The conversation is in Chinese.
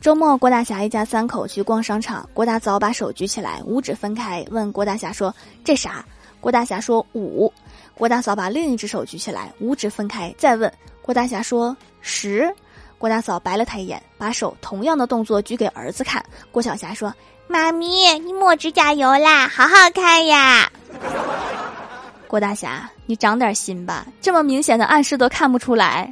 周末，郭大侠一家三口去逛商场，郭大嫂把手举起来，五指分开，问郭大侠说：“这啥？”郭大侠说：“五。”郭大嫂把另一只手举起来，五指分开，再问郭大侠说：“十。”郭大嫂白了他一眼，把手同样的动作举给儿子看。郭小霞说：“妈咪，你抹指甲油啦，好好看呀。”郭大侠，你长点心吧，这么明显的暗示都看不出来。